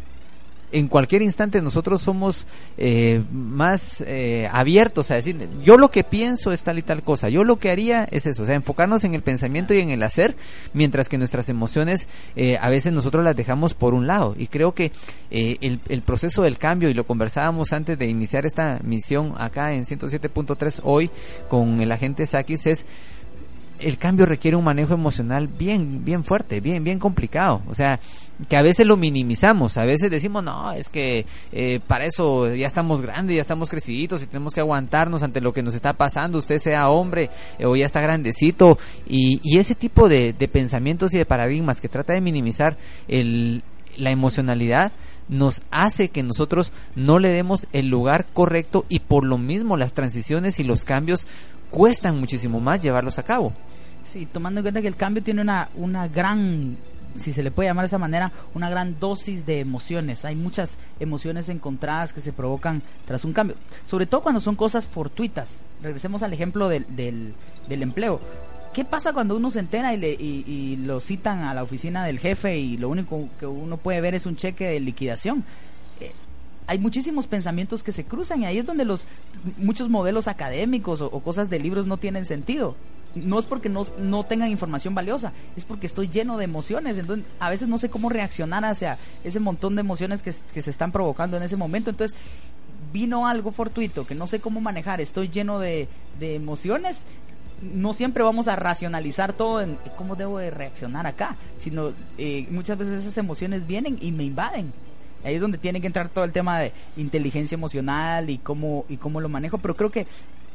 En cualquier instante nosotros somos eh, más eh, abiertos a decir, yo lo que pienso es tal y tal cosa, yo lo que haría es eso, o sea, enfocarnos en el pensamiento y en el hacer, mientras que nuestras emociones eh, a veces nosotros las dejamos por un lado. Y creo que el, el proceso del cambio, y lo conversábamos antes de iniciar esta misión acá en 107.3 hoy con el agente Sakis, es el cambio requiere un manejo emocional bien, bien fuerte, bien, bien complicado. O sea, que a veces lo minimizamos, a veces decimos, no, es que eh, para eso ya estamos grandes, ya estamos creciditos y tenemos que aguantarnos ante lo que nos está pasando, usted sea hombre o ya está grandecito. Y, y ese tipo de, de, pensamientos y de paradigmas que trata de minimizar el, la emocionalidad nos hace que nosotros no le demos el lugar correcto y por lo mismo las transiciones y los cambios cuestan muchísimo más llevarlos a cabo. Sí, tomando en cuenta que el cambio tiene una, una gran, si se le puede llamar de esa manera, una gran dosis de emociones. Hay muchas emociones encontradas que se provocan tras un cambio, sobre todo cuando son cosas fortuitas. Regresemos al ejemplo del, del, del empleo. ¿Qué pasa cuando uno se entera y, le, y, y, lo citan a la oficina del jefe y lo único que uno puede ver es un cheque de liquidación? Hay muchísimos pensamientos que se cruzan y ahí es donde los muchos modelos académicos o, cosas de libros no tienen sentido. No es porque no, no, tengan información valiosa, es porque estoy lleno de emociones. Entonces, a veces no sé cómo reaccionar hacia ese montón de emociones que, se están provocando en ese momento. Entonces, vino algo fortuito que no sé cómo manejar, estoy lleno de, de emociones no siempre vamos a racionalizar todo en cómo debo de reaccionar acá, sino eh, muchas veces esas emociones vienen y me invaden Ahí es donde tiene que entrar todo el tema de inteligencia emocional y cómo, y cómo lo manejo, pero creo que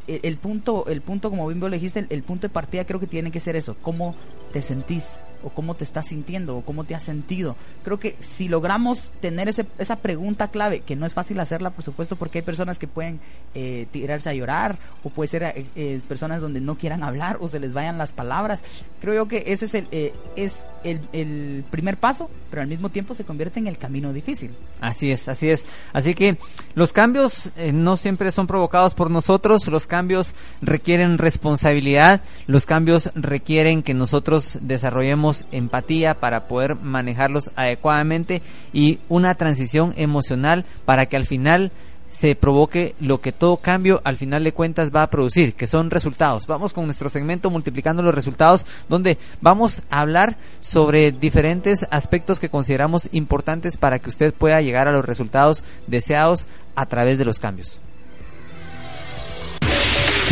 el, el punto, el punto, como bien lo dijiste, el, el punto de partida creo que tiene que ser eso, cómo te sentís o cómo te estás sintiendo o cómo te has sentido. Creo que si logramos tener ese, esa pregunta clave, que no es fácil hacerla, por supuesto, porque hay personas que pueden eh, tirarse a llorar o puede ser eh, eh, personas donde no quieran hablar o se les vayan las palabras. Creo que ese es el, es el, el primer paso, pero al mismo tiempo se convierte en el camino difícil. Así es, así es. Así que los cambios no siempre son provocados por nosotros, los cambios requieren responsabilidad, los cambios requieren que nosotros desarrollemos empatía para poder manejarlos adecuadamente y una transición emocional para que al final se provoque lo que todo cambio al final de cuentas va a producir, que son resultados. Vamos con nuestro segmento multiplicando los resultados, donde vamos a hablar sobre diferentes aspectos que consideramos importantes para que usted pueda llegar a los resultados deseados a través de los cambios.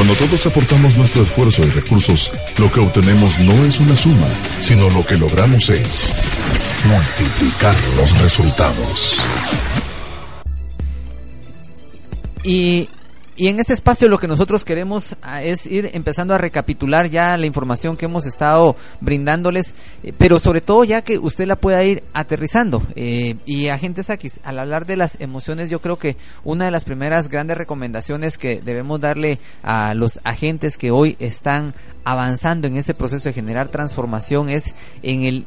Cuando todos aportamos nuestro esfuerzo y recursos, lo que obtenemos no es una suma, sino lo que logramos es multiplicar los resultados. Y, y en este espacio lo que nosotros queremos ah, es ir empezando a recapitular ya la información que hemos estado brindándoles, eh, pero sobre todo ya que usted la pueda ir aterrizando. Eh, y agentes aquí, al hablar de las emociones, yo creo que una de las primeras grandes recomendaciones que debemos darle a los agentes que hoy están avanzando en ese proceso de generar transformación es en el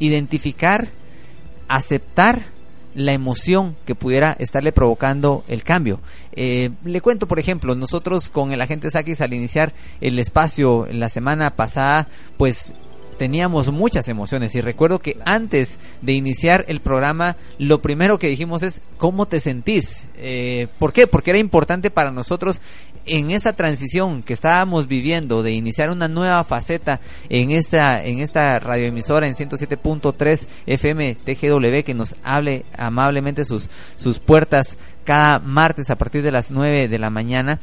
identificar, aceptar, la emoción que pudiera estarle provocando el cambio. Eh, le cuento, por ejemplo, nosotros con el agente Sakis al iniciar el espacio la semana pasada, pues teníamos muchas emociones. Y recuerdo que antes de iniciar el programa lo primero que dijimos es cómo te sentís eh, ¿por qué? porque era importante para nosotros en esa transición que estábamos viviendo de iniciar una nueva faceta en esta en esta radioemisora en 107.3 FM TGW que nos hable amablemente sus sus puertas cada martes a partir de las 9 de la mañana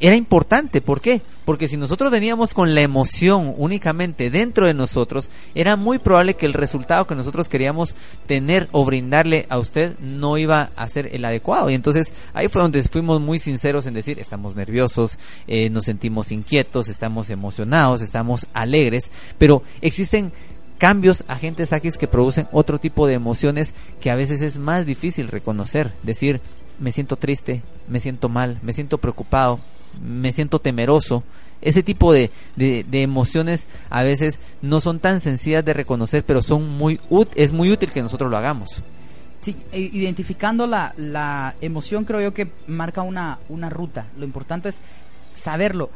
era importante. ¿Por qué? Porque si nosotros veníamos con la emoción únicamente dentro de nosotros, era muy probable que el resultado que nosotros queríamos tener o brindarle a usted no iba a ser el adecuado. Y entonces ahí fue donde fuimos muy sinceros en decir, estamos nerviosos, eh, nos sentimos inquietos, estamos emocionados, estamos alegres, pero existen cambios agentes X que producen otro tipo de emociones que a veces es más difícil reconocer, decir, me siento triste, me siento mal, me siento preocupado, me siento temeroso. Ese tipo de, de, emociones a veces no son tan sencillas de reconocer, pero son muy es muy útil que nosotros lo hagamos. Sí, identificando la, la emoción creo yo que marca una, una ruta. Lo importante es saberlo.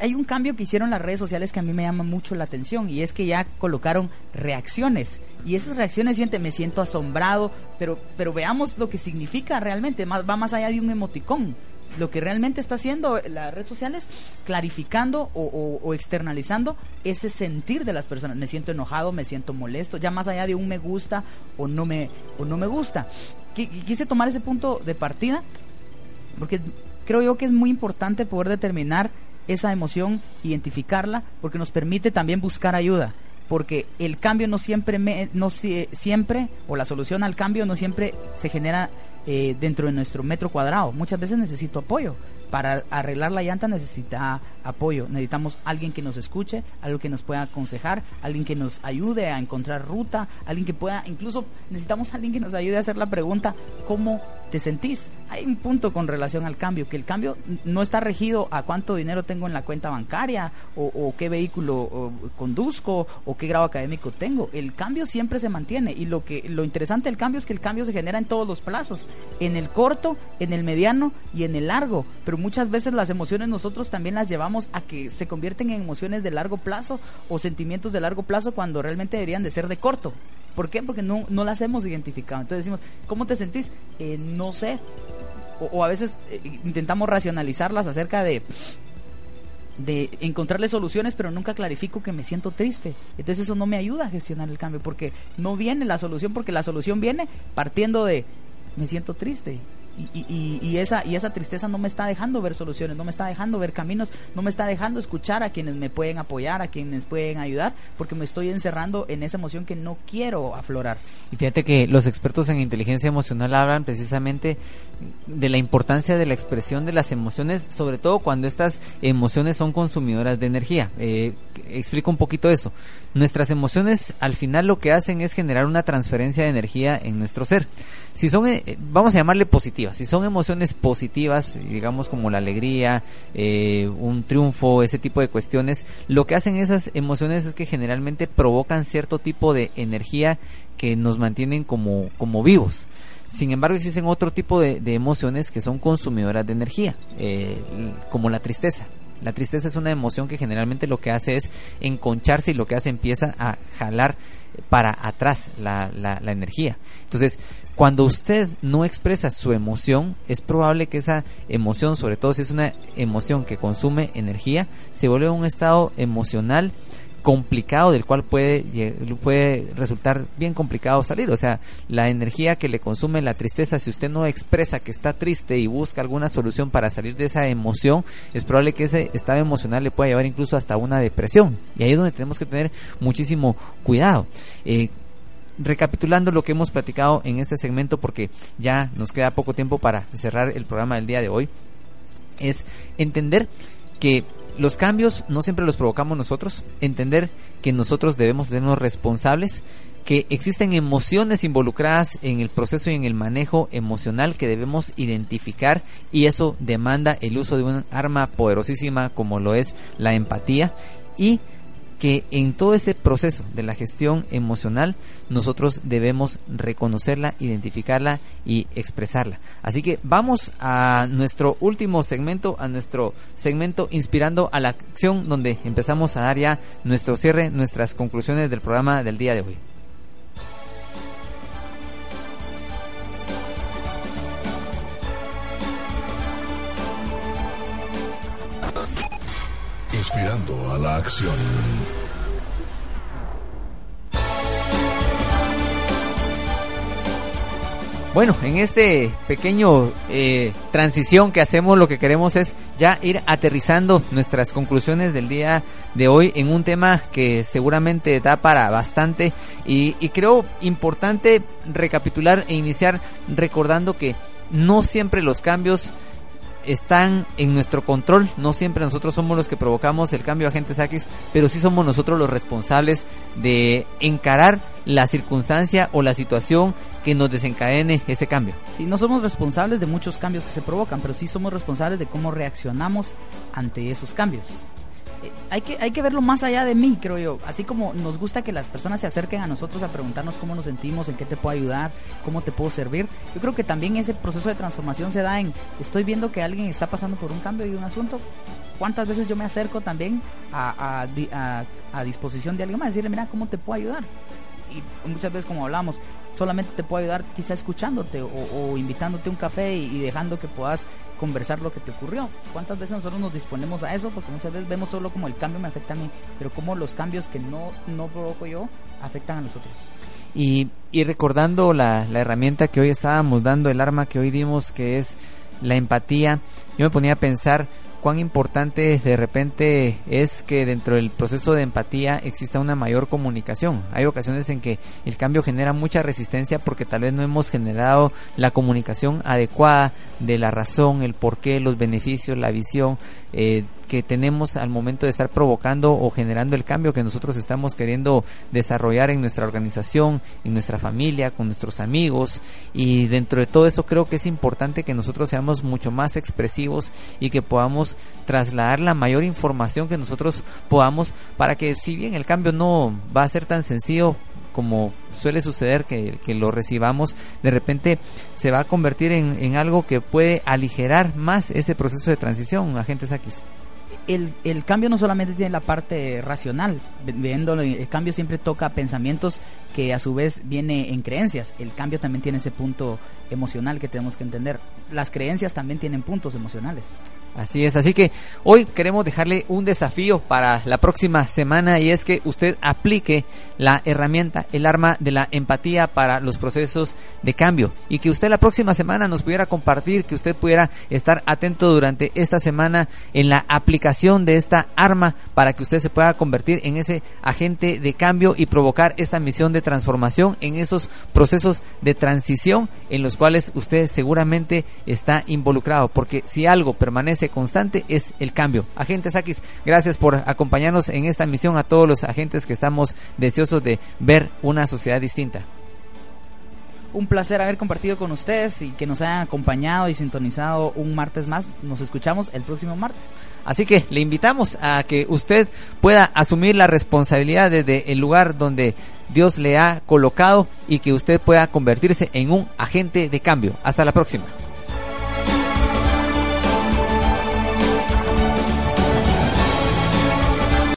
Hay un cambio que hicieron las redes sociales que a mí me llama mucho la atención y es que ya colocaron reacciones y esas reacciones siente me siento asombrado, pero pero veamos lo que significa realmente, va más allá de un emoticón lo que realmente está haciendo la red social es clarificando o, externalizando ese sentir de las personas. Me siento enojado, me siento molesto, ya más allá de un me gusta o no me, o no me gusta. Quise tomar ese punto de partida porque creo yo que es muy importante poder determinar esa emoción, identificarla, porque nos permite también buscar ayuda porque el cambio no siempre me, no siempre o la solución al cambio no siempre se genera eh, dentro de nuestro metro cuadrado. Muchas veces necesito apoyo. Para arreglar la llanta necesita apoyo. Necesitamos alguien que nos escuche, alguien que nos pueda aconsejar, alguien que nos ayude a encontrar ruta, alguien que pueda, incluso necesitamos alguien que nos ayude a hacer la pregunta, ¿cómo te sentís? Hay un punto con relación al cambio, que el cambio no está regido a cuánto dinero tengo en la cuenta bancaria o, qué vehículo conduzco o qué grado académico tengo. El cambio siempre se mantiene y lo que lo interesante del cambio es que el cambio se genera en todos los plazos, en el corto, en el mediano y en el largo, pero muchas veces las emociones nosotros también las llevamos a que se convierten en emociones de largo plazo o sentimientos de largo plazo cuando realmente deberían de ser de corto. ¿Por qué? Porque no, no las hemos identificado. Entonces decimos, ¿cómo te sentís? Eh, no sé. O, a veces eh, intentamos racionalizarlas acerca de de encontrarle soluciones, pero nunca clarifico que me siento triste. Entonces eso no me ayuda a gestionar el cambio, porque no viene la solución, porque la solución viene partiendo de me siento triste. Y, y, y esa, y esa tristeza no me está dejando ver soluciones, no me está dejando ver caminos, no me está dejando escuchar a quienes me pueden apoyar, a quienes pueden ayudar, porque me estoy encerrando en esa emoción que no quiero aflorar. Y fíjate que los expertos en inteligencia emocional hablan precisamente de la importancia de la expresión de las emociones, sobre todo cuando estas emociones son consumidoras de energía. Eh, explico un poquito eso. Nuestras emociones al final lo que hacen es generar una transferencia de energía en nuestro ser. Si son, eh, vamos a llamarle positivas, si son emociones positivas, digamos como la alegría, eh, un triunfo, ese tipo de cuestiones, lo que hacen esas emociones es que generalmente provocan cierto tipo de energía que nos mantienen como, como vivos. Sin embargo, existen otro tipo de, emociones que son consumidoras de energía, eh, como la tristeza. La tristeza es una emoción que generalmente lo que hace es enconcharse y lo que hace empieza a jalar para atrás la, la energía. Entonces, cuando usted no expresa su emoción, es probable que esa emoción, sobre todo si es una emoción que consume energía, se vuelve un estado emocional complicado del cual puede, puede resultar bien complicado salir. O sea, la energía que le consume la tristeza, si usted no expresa que está triste y busca alguna solución para salir de esa emoción, es probable que ese estado emocional le pueda llevar incluso hasta una depresión. Y ahí es donde tenemos que tener muchísimo cuidado. Eh, recapitulando lo que hemos platicado en este segmento, porque ya nos queda poco tiempo para cerrar el programa del día de hoy, es entender que los cambios no siempre los provocamos nosotros, entender que nosotros debemos sernos responsables, que existen emociones involucradas en el proceso y en el manejo emocional que debemos identificar y eso demanda el uso de un arma poderosísima como lo es la empatía y que en todo ese proceso de la gestión emocional nosotros debemos reconocerla, identificarla y expresarla. Así que vamos a nuestro último segmento, a nuestro segmento inspirando a la acción donde empezamos a dar ya nuestro cierre, nuestras conclusiones del programa del día de hoy. Inspirando a la acción. Bueno, en este pequeño eh, transición que hacemos, lo que queremos es ya ir aterrizando nuestras conclusiones del día de hoy en un tema que seguramente da para bastante y, y creo importante recapitular e iniciar recordando que no siempre los cambios están en nuestro control. No siempre nosotros somos los que provocamos el cambio agentes X, pero sí somos nosotros los responsables de encarar la circunstancia o la situación que nos desencadene ese cambio. Sí, no somos responsables de muchos cambios que se provocan, pero sí somos responsables de cómo reaccionamos ante esos cambios hay que, hay que verlo más allá de mí, creo yo. Así como nos gusta que las personas se acerquen a nosotros a preguntarnos cómo nos sentimos, en qué te puedo ayudar, cómo te puedo servir. Yo creo que también ese proceso de transformación se da en, estoy viendo que alguien está pasando por un cambio y un asunto. ¿Cuántas veces yo me acerco también a, a, a, disposición de alguien más? Decirle, mira, ¿cómo te puedo ayudar? y muchas veces como hablamos, solamente te puedo ayudar quizá escuchándote o, invitándote a un café y, dejando que puedas conversar lo que te ocurrió. ¿Cuántas veces nosotros nos disponemos a eso? Porque muchas veces vemos solo como el cambio me afecta a mí, pero como los cambios que no, no provoco yo afectan a nosotros. Y, y recordando la, la herramienta que hoy estábamos dando, el arma que hoy dimos, que es la empatía, yo me ponía a pensar cuán importante de repente es que dentro del proceso de empatía exista una mayor comunicación. Hay ocasiones en que el cambio genera mucha resistencia porque tal vez no hemos generado la comunicación adecuada de la razón, el porqué, los beneficios, la visión. Eh, que tenemos al momento de estar provocando o generando el cambio que nosotros estamos queriendo desarrollar en nuestra organización, en nuestra familia, con nuestros amigos. Y dentro de todo eso creo que es importante que nosotros seamos mucho más expresivos y que podamos trasladar la mayor información que nosotros podamos para que si bien el cambio no va a ser tan sencillo como suele suceder que, que, lo recibamos, de repente se va a convertir en, en, algo que puede aligerar más ese proceso de transición, agentes X el, el, cambio no solamente tiene la parte racional, viendo el cambio siempre toca pensamientos que a su vez viene en creencias. El cambio también tiene ese punto emocional que tenemos que entender. Las creencias también tienen puntos emocionales. Así es, así que hoy queremos dejarle un desafío para la próxima semana y es que usted aplique la herramienta, el arma de la empatía para los procesos de cambio y que usted la próxima semana nos pudiera compartir, que usted pudiera estar atento durante esta semana en la aplicación de esta arma para que usted se pueda convertir en ese agente de cambio y provocar esta misión de transformación en esos procesos de transición en los cuales usted seguramente está involucrado, porque si algo permanece constante es el cambio. Agentes Akis, gracias por acompañarnos en esta misión a todos los agentes que estamos deseosos de ver una sociedad distinta. Un placer haber compartido con ustedes y que nos hayan acompañado y sintonizado un martes más. Nos escuchamos el próximo martes. Así que le invitamos a que usted pueda asumir la responsabilidad desde el lugar donde Dios le ha colocado y que usted pueda convertirse en un agente de cambio. Hasta la próxima.